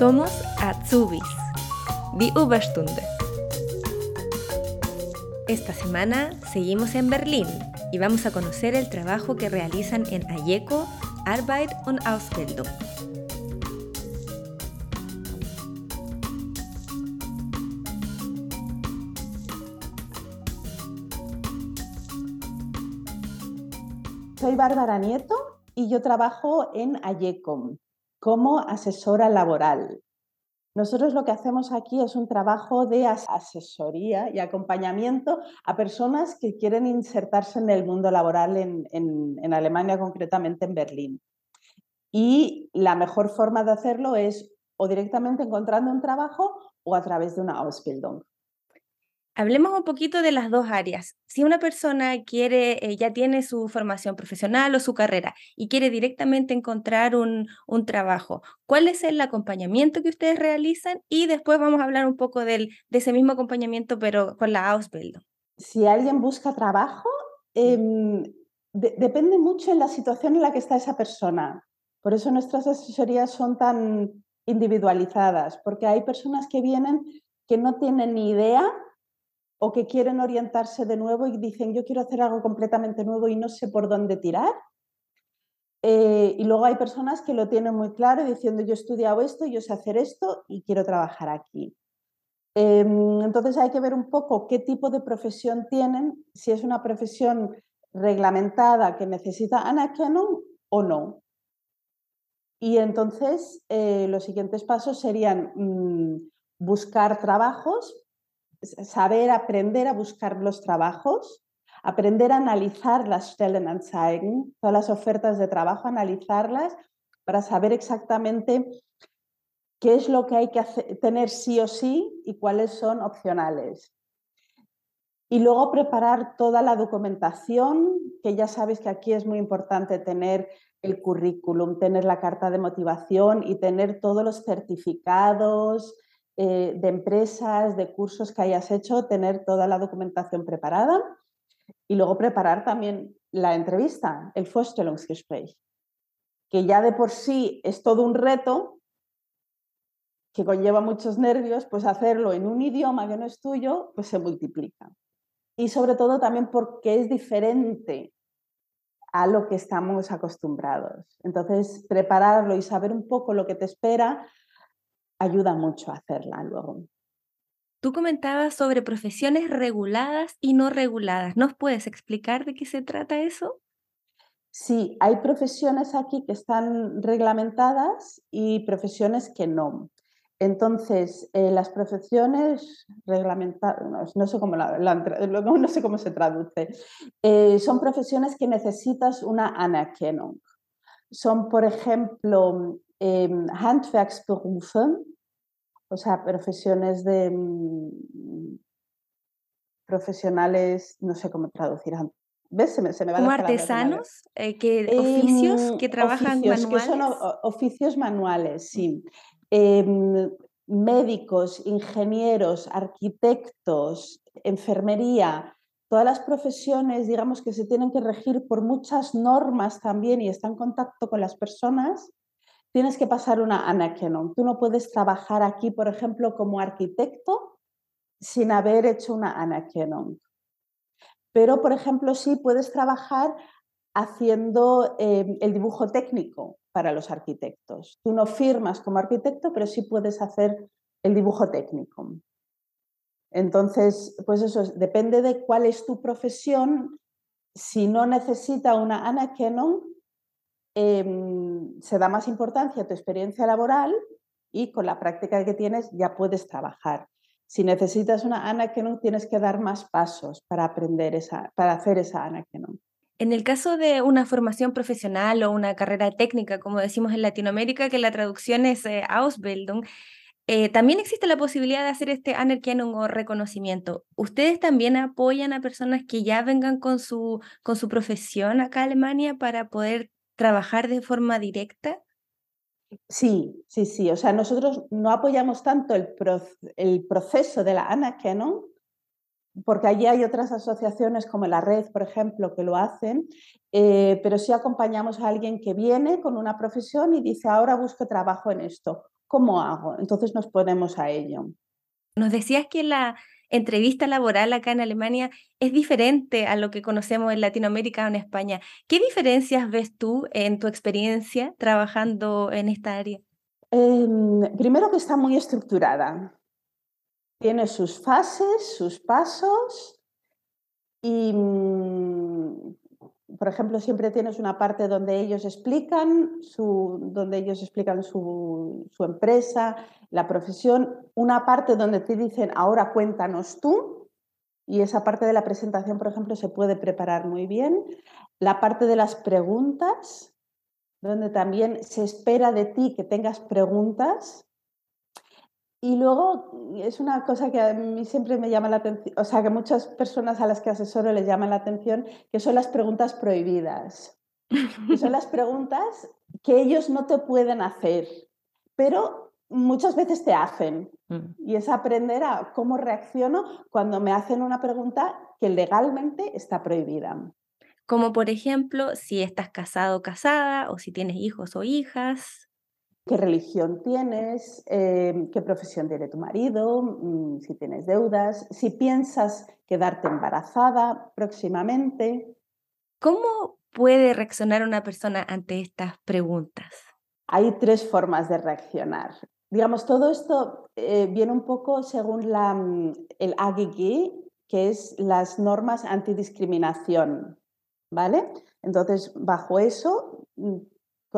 Somos Azubis, Die Überstunde. Esta semana seguimos en Berlín y vamos a conocer el trabajo que realizan en Ayeco, Arbeit und Ausbildung. Soy Bárbara Nieto y yo trabajo en Ayecom como asesora laboral. Nosotros lo que hacemos aquí es un trabajo de asesoría y acompañamiento a personas que quieren insertarse en el mundo laboral en, Alemania, concretamente en Berlín. Y la mejor forma de hacerlo es o directamente encontrando un trabajo o a través de una Ausbildung. Hablemos un poquito de las dos áreas. Si una persona quiere, eh, ya tiene su formación profesional o su carrera y quiere directamente encontrar un, trabajo, ¿cuál es el acompañamiento que ustedes realizan? Y después vamos a hablar un poco del, de ese mismo acompañamiento, pero con la Ausbildung. Si alguien busca trabajo, em, depende mucho en la situación en la que está esa persona. Por eso nuestras asesorías son tan individualizadas, porque hay personas que vienen que no tienen ni idea o que quieren orientarse de nuevo y dicen yo quiero hacer algo completamente nuevo y no sé por dónde tirar. Eh, y luego hay personas que lo tienen muy claro diciendo yo he estudiado esto, yo sé hacer esto y quiero trabajar aquí. Em, entonces hay que ver un poco qué tipo de profesión tienen, si es una profesión reglamentada que necesita Anacanon o no. Y entonces eh, los siguientes pasos serían mm, buscar trabajos saber aprender a buscar los trabajos, aprender a analizar las Stellenanzeigen, todas las ofertas de trabajo, analizarlas para saber exactamente qué es lo que hay que tener sí o sí y cuáles son opcionales. Y luego preparar toda la documentación, que ya sabes que aquí es muy importante tener el currículum, tener la carta de motivación y tener todos los certificados, eh, de empresas, de cursos que hayas hecho, tener toda la documentación preparada y luego preparar también la entrevista, el Vorstellungsgespräch, que ya de por sí es todo un reto que conlleva muchos nervios, pues hacerlo en un idioma que no es tuyo, pues se multiplica. Y sobre todo también porque es diferente a lo que estamos acostumbrados. Entonces, prepararlo y saber un poco lo que te espera ayuda mucho a hacerla luego. Tú comentabas sobre profesiones reguladas y no reguladas. ¿Nos puedes explicar de qué se trata eso? Sí, hay profesiones aquí que están reglamentadas y profesiones que no. Entonces, eh, las profesiones reglamentadas, no, sé cómo no sé cómo se traduce, eh, son profesiones que necesitas una Anerkennung. Son, por ejemplo, Handwerksberufe, o sea, profesiones de mm, profesionales, no sé cómo traducir. ¿Ves? Se me, se me va ¿Como artesanos? Eh, que, ¿Oficios em, que trabajan oficios, manuales? Que son oficios manuales, sí. Em, médicos, ingenieros, arquitectos, enfermería, todas las profesiones, digamos, que se tienen que regir por muchas normas también y están en contacto con las personas, tienes que pasar una Anakenon. Tú no puedes trabajar aquí, por ejemplo, como arquitecto sin haber hecho una Anakenon. Pero, por ejemplo, sí puedes trabajar haciendo em, el dibujo técnico para los arquitectos. Tú no firmas como arquitecto, pero sí puedes hacer el dibujo técnico. Entonces, pues eso, depende de cuál es tu profesión. Si no necesita una Anakenon, Em, se da más importancia a tu experiencia laboral y con la práctica que tienes ya puedes trabajar. Si necesitas una Anakenon, tienes que dar más pasos para aprender esa, para hacer esa Anakenon. En el caso de una formación profesional o una carrera técnica, como decimos en Latinoamérica, que la traducción es eh, Ausbildung, eh, también existe la posibilidad de hacer este Anerkennung o reconocimiento. ¿Ustedes también apoyan a personas que ya vengan con su, con su profesión acá a Alemania para poder trabajar de forma directa? Sí, sí, sí. O sea, nosotros no apoyamos tanto el, el proceso de la Ana Canon, porque allí hay otras asociaciones como la Red, por ejemplo, que lo hacen, eh, pero sí acompañamos a alguien que viene con una profesión y dice, ahora busco trabajo en esto. ¿cómo hago? Entonces nos ponemos a ello. Nos decías que la entrevista laboral acá en Alemania es diferente a lo que conocemos en Latinoamérica o en España. ¿Qué diferencias ves tú en tu experiencia trabajando en esta área? Em, primero que está muy estructurada. Tiene sus fases, sus pasos y, mm, por ejemplo, siempre tienes una parte donde ellos explican su, donde ellos explican su, empresa, la profesión, una parte donde te dicen, ahora cuéntanos tú, y esa parte de la presentación, por ejemplo, se puede preparar muy bien. La parte de las preguntas, donde también se espera de ti que tengas preguntas. Y luego es una cosa que a mí siempre me llama la atención, o sea, que muchas personas a las que asesoro les llama la atención, que son las preguntas prohibidas. Que son las preguntas que ellos no te pueden hacer, pero muchas veces te hacen. Mm. Y es aprender a cómo reacciono cuando me hacen una pregunta que legalmente está prohibida. Como por ejemplo, si estás casado o casada, o si tienes hijos o hijas. ¿Qué religión tienes? Eh, ¿Qué profesión tiene tu marido? Mm, si tienes deudas. Si piensas quedarte embarazada próximamente. ¿Cómo puede reaccionar una persona ante estas preguntas? Hay tres formas de reaccionar digamos, todo esto eh, viene un poco según la, mm, el AGG, que es las normas antidiscriminación, ¿vale? Entonces, bajo eso, mm,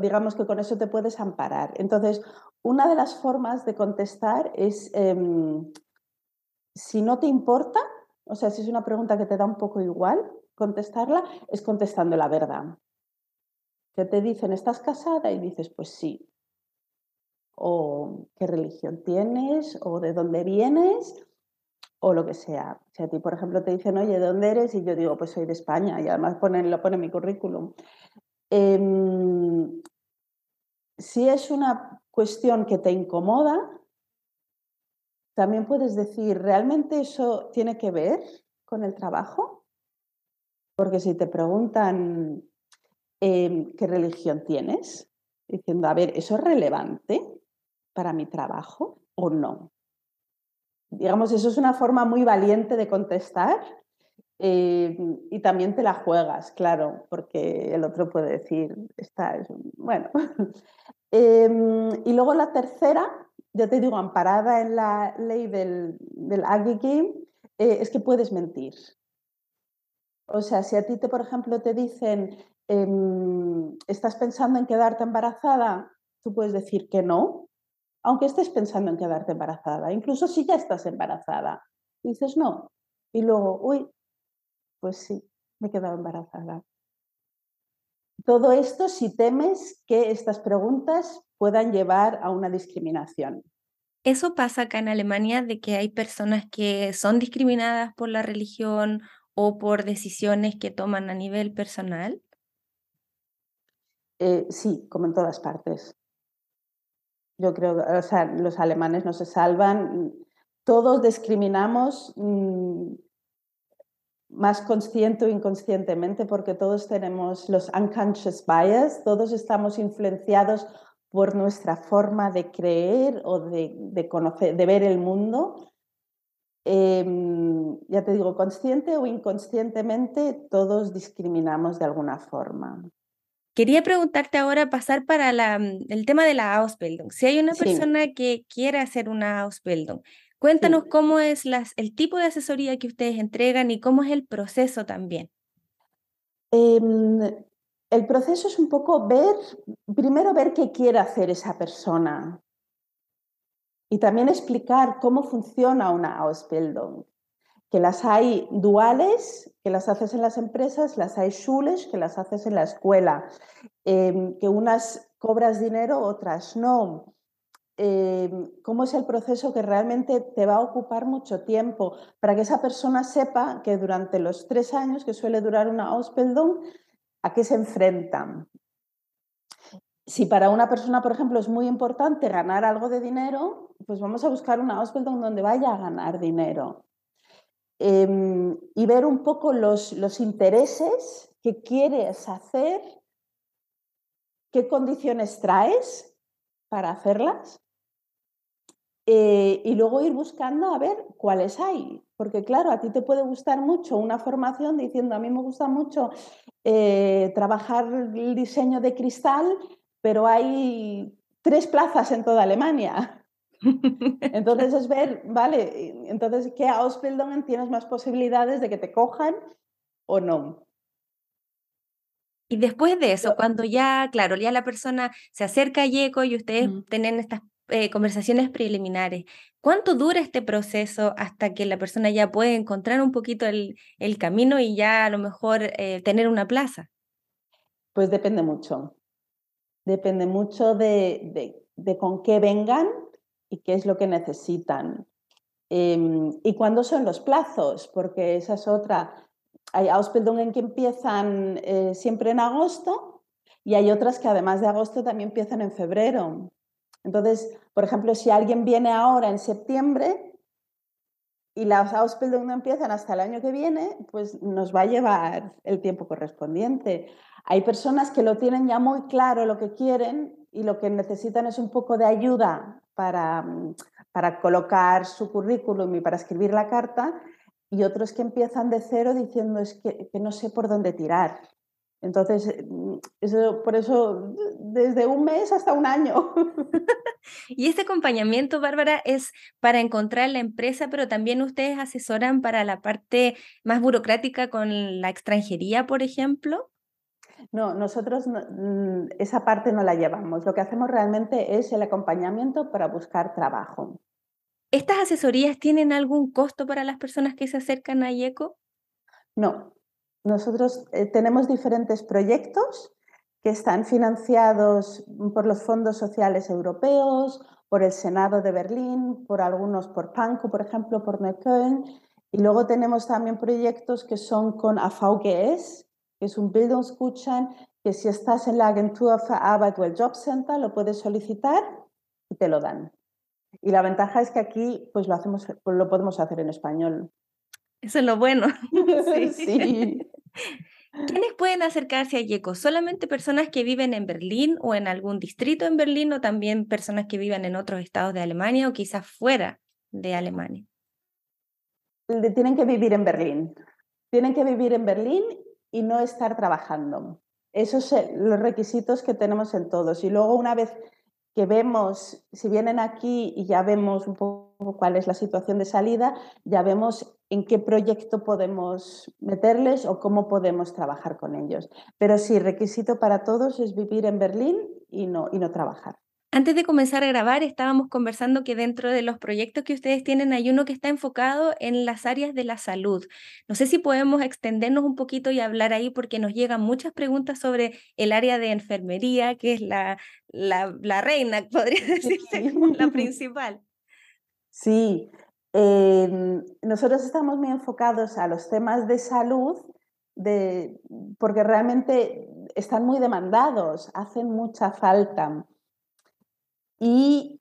digamos que con eso te puedes amparar. Entonces, una de las formas de contestar es, em, si no te importa, o sea, si es una pregunta que te da un poco igual, contestarla, es contestando la verdad. Que te dicen, ¿estás casada? Y dices, pues sí o qué religión tienes o de dónde vienes o lo que sea. Si a ti, por ejemplo, te dicen, oye, ¿de dónde eres? Y yo digo, pues soy de España y además ponen, lo pone en mi currículum. Em, si es una cuestión que te incomoda, también puedes decir, ¿realmente eso tiene que ver con el trabajo? Porque si te preguntan em, qué religión tienes, diciendo, a ver, ¿eso es relevante? para mi trabajo o no? Digamos, eso es una forma muy valiente de contestar eh, y también te la juegas, claro, porque el otro puede decir, está, es, bueno. Em, y luego la tercera, yo te digo, amparada en la ley del, del eh, es que puedes mentir. O sea, si a ti, te, por ejemplo, te dicen, em, estás pensando en quedarte embarazada, tú puedes decir que no, aunque estés pensando en quedarte embarazada, incluso si ya estás embarazada, dices no, y luego, uy, pues sí, me he quedado embarazada. Todo esto si temes que estas preguntas puedan llevar a una discriminación. Eso pasa acá en Alemania, de que hay personas que son discriminadas por la religión o por decisiones que toman a nivel personal. Eh, sí, como en todas partes. Yo creo, o sea, los alemanes no se salvan. Todos discriminamos mm, más consciente o inconscientemente porque todos tenemos los unconscious bias, todos estamos influenciados por nuestra forma de creer o de, conocer, de ver el mundo. Em, ya te digo, consciente o inconscientemente, todos discriminamos de alguna forma. Quería preguntarte ahora, pasar para mm, el tema de la Ausbildung. Si hay una persona que quiere hacer una Ausbildung, cuéntanos cómo es el tipo de asesoría que ustedes entregan y cómo es el proceso también. Em, el proceso es un poco ver, primero ver qué quiere hacer esa persona y también explicar cómo funciona una Ausbildung que las hay duales, que las haces en las empresas, las hay schules, que las haces en la escuela, em, que unas cobras dinero, otras no. Em, cómo es el proceso que realmente te va a ocupar mucho tiempo para que esa persona sepa que durante los tres años que suele durar una Ausbildung, a qué se enfrentan. Si para una persona, por ejemplo, es muy importante ganar algo de dinero, pues vamos a buscar una Ausbildung donde vaya a ganar dinero. Em, y ver un poco los intereses que quieres hacer, qué condiciones traes para hacerlas eh, y luego ir buscando a ver cuáles hay. Porque claro, a ti te puede gustar mucho una formación diciendo, a mí me gusta mucho eh, trabajar el diseño de cristal, pero hay tres plazas en toda Alemania. Entonces es ver, vale, entonces ¿qué Ausbildungen tienes más posibilidades de que te cojan o no? Y después de eso, cuando ya, claro, ya la persona se acerca a YECO y ustedes tienen estas eh, conversaciones preliminares. ¿Cuánto dura este proceso hasta que la persona ya puede encontrar un poquito el, camino y ya a lo mejor eh, tener una plaza? Pues depende mucho. Depende mucho de, con qué vengan y qué es lo que necesitan. Em, y cuándo son los plazos, porque esa es otra. Hay Ausbildungen que empiezan eh, siempre en agosto y hay otras que además de agosto también empiezan en febrero. Entonces, por ejemplo, si alguien viene ahora en septiembre y las Ausbildung no empiezan hasta el año que viene, pues nos va a llevar el tiempo correspondiente. Hay personas que lo tienen ya muy claro lo que quieren y lo que necesitan es un poco de ayuda para, para colocar su currículum y para escribir la carta, y otros que empiezan de cero diciendo es que, que no sé por dónde tirar. Entonces, eh, eso, por eso, desde un mes hasta un año. y este acompañamiento, Bárbara, es para encontrar la empresa, pero también ustedes asesoran para la parte más burocrática con la extranjería, por ejemplo. No, nosotros mm, esa parte no la llevamos. Lo que hacemos realmente es el acompañamiento para buscar trabajo. ¿Estas asesorías tienen algún costo para las personas que se acercan a IECO? No, nosotros eh, tenemos diferentes proyectos que están financiados por los fondos sociales europeos, por el Senado de Berlín, por algunos por Panko, por ejemplo, por Neukölln. Y luego tenemos también proyectos que son con AVGS, que es un Bildungsgutschein, que si estás en la Agentur für Arbeit o el Job Center lo puedes solicitar y te lo dan. Y la ventaja es que aquí pues lo, hacemos, lo podemos hacer en español. Eso es lo bueno. sí. ¿Quiénes pueden acercarse a YECO? ¿Solamente personas que viven en Berlín o en algún distrito en Berlín o también personas que vivan en otros estados de Alemania o quizás fuera de Alemania? Tienen que vivir en Berlín. Tienen que vivir en Berlín y no estar trabajando. Esos son los requisitos que tenemos en todos. Y luego una vez que vemos, si vienen aquí y ya vemos un poco cuál es la situación de salida, ya vemos en qué proyecto podemos meterles o cómo podemos trabajar con ellos. Pero sí, requisito para todos es vivir en Berlín y no, y no trabajar. Antes de comenzar a grabar, estábamos conversando que dentro de los proyectos que ustedes tienen hay uno que está enfocado en las áreas de la salud. No sé si podemos extendernos un poquito y hablar ahí porque nos llegan muchas preguntas sobre el área de enfermería, que es la, la, reina, podría decirse, como la principal. Sí, em, nosotros estamos muy enfocados a los temas de salud porque realmente están muy demandados, hacen mucha falta y,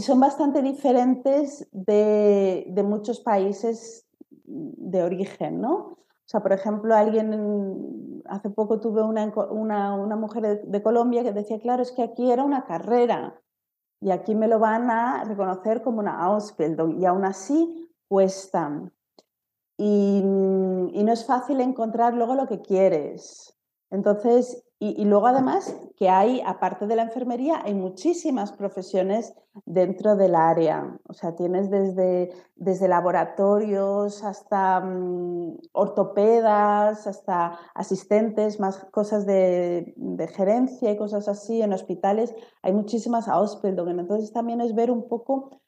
son bastante diferentes de, muchos países de origen, ¿no? O sea, por ejemplo, alguien, hace poco tuve una, una, mujer de, Colombia que decía, claro, es que aquí era una carrera y aquí me lo van a reconocer como una Ausbildung y aún así cuesta. Y, y no es fácil encontrar luego lo que quieres. Entonces, y, luego además que hay, aparte de la enfermería, hay muchísimas profesiones dentro del área. O sea, tienes desde, desde laboratorios hasta mm, ortopedas, hasta asistentes, más cosas de, de, gerencia y cosas así en hospitales. Hay muchísimas Ausbildungen. Entonces también es ver un poco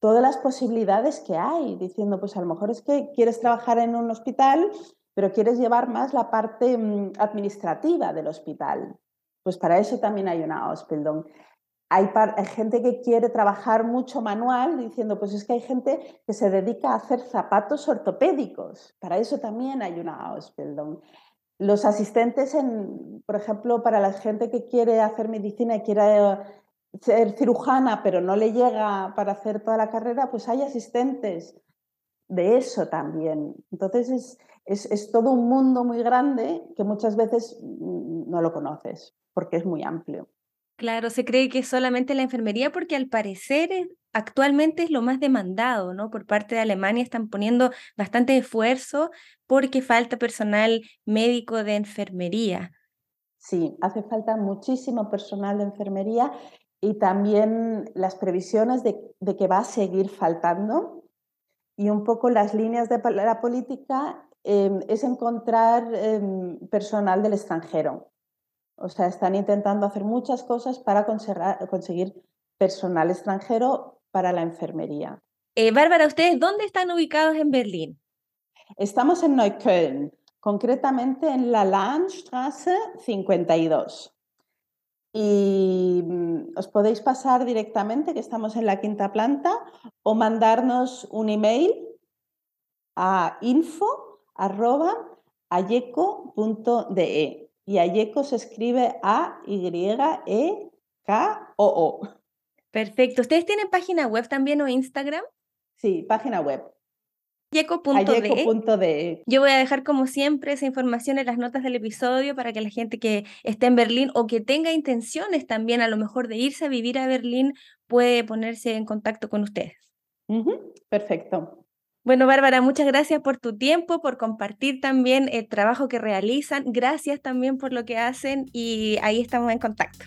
todas las posibilidades que hay, diciendo, pues a lo mejor es que quieres trabajar en un hospital pero quieres llevar más la parte mm, administrativa del hospital. Pues para eso también hay una Ausbildung. Hay, gente que quiere trabajar mucho manual, diciendo, pues es que hay gente que se dedica a hacer zapatos ortopédicos. Para eso también hay una Ausbildung. Los asistentes, en, por ejemplo, para la gente que quiere hacer medicina y quiere ser cirujana, pero no le llega para hacer toda la carrera, pues hay asistentes de eso también. Entonces es, es, todo un mundo muy grande que muchas veces mm, no lo conoces porque es muy amplio. Claro, se cree que es solamente la enfermería porque al parecer actualmente es lo más demandado, ¿no? Por parte de Alemania están poniendo bastante esfuerzo porque falta personal médico de enfermería. Sí, hace falta muchísimo personal de enfermería y también las previsiones de, que va a seguir faltando. Y un poco las líneas de la política em, es encontrar em, personal del extranjero. O sea, están intentando hacer muchas cosas para conseguir personal extranjero para la enfermería. Eh, Bárbara, ¿ustedes dónde están ubicados en Berlín? Estamos en Neukölln, concretamente en la Landstraße 52. Y mm, os podéis pasar directamente, que estamos en la quinta planta, o mandarnos un email a info.ayeco.de. Y Ayeco se escribe A-Y-E-K-O-O. Perfecto. ¿Ustedes tienen página web también o Instagram? Sí, página web. Yeco.de. Yo voy a dejar como siempre esa información en las notas del episodio para que la gente que esté en Berlín o que tenga intenciones también a lo mejor de irse a vivir a Berlín puede ponerse en contacto con ustedes. Perfecto. Bueno, Bárbara, muchas gracias por tu tiempo, por compartir también el trabajo que realizan. Gracias también por lo que hacen y ahí estamos en contacto.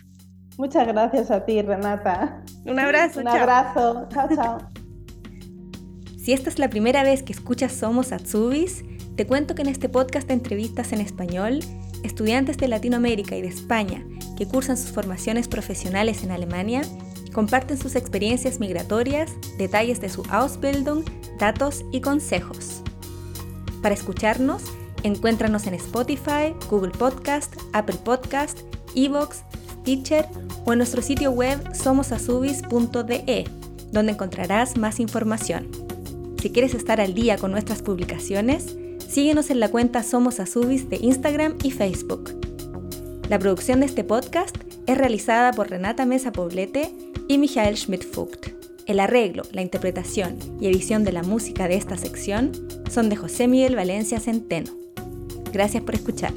Muchas gracias a ti, Renata. Un abrazo. Un abrazo. Chao, chao. Si esta es la primera vez que escuchas Somos Atsubis, te cuento que en este podcast de entrevistas en español, estudiantes de Latinoamérica y de España que cursan sus formaciones profesionales en Alemania comparten sus experiencias migratorias, detalles de su Ausbildung, datos y consejos. Para escucharnos, encuéntranos en Spotify, Google Podcast, Apple Podcast, Evox, Teacher o en nuestro sitio web somosasubis.de, donde encontrarás más información. Si quieres estar al día con nuestras publicaciones, síguenos en la cuenta Somos Azubis de Instagram y Facebook. La producción de este podcast es realizada por Renata Mesa Poblete y Michael Schmidt-Fugt. El arreglo, la interpretación y edición de la música de esta sección son de José Miguel Valencia Centeno. Gracias por escuchar.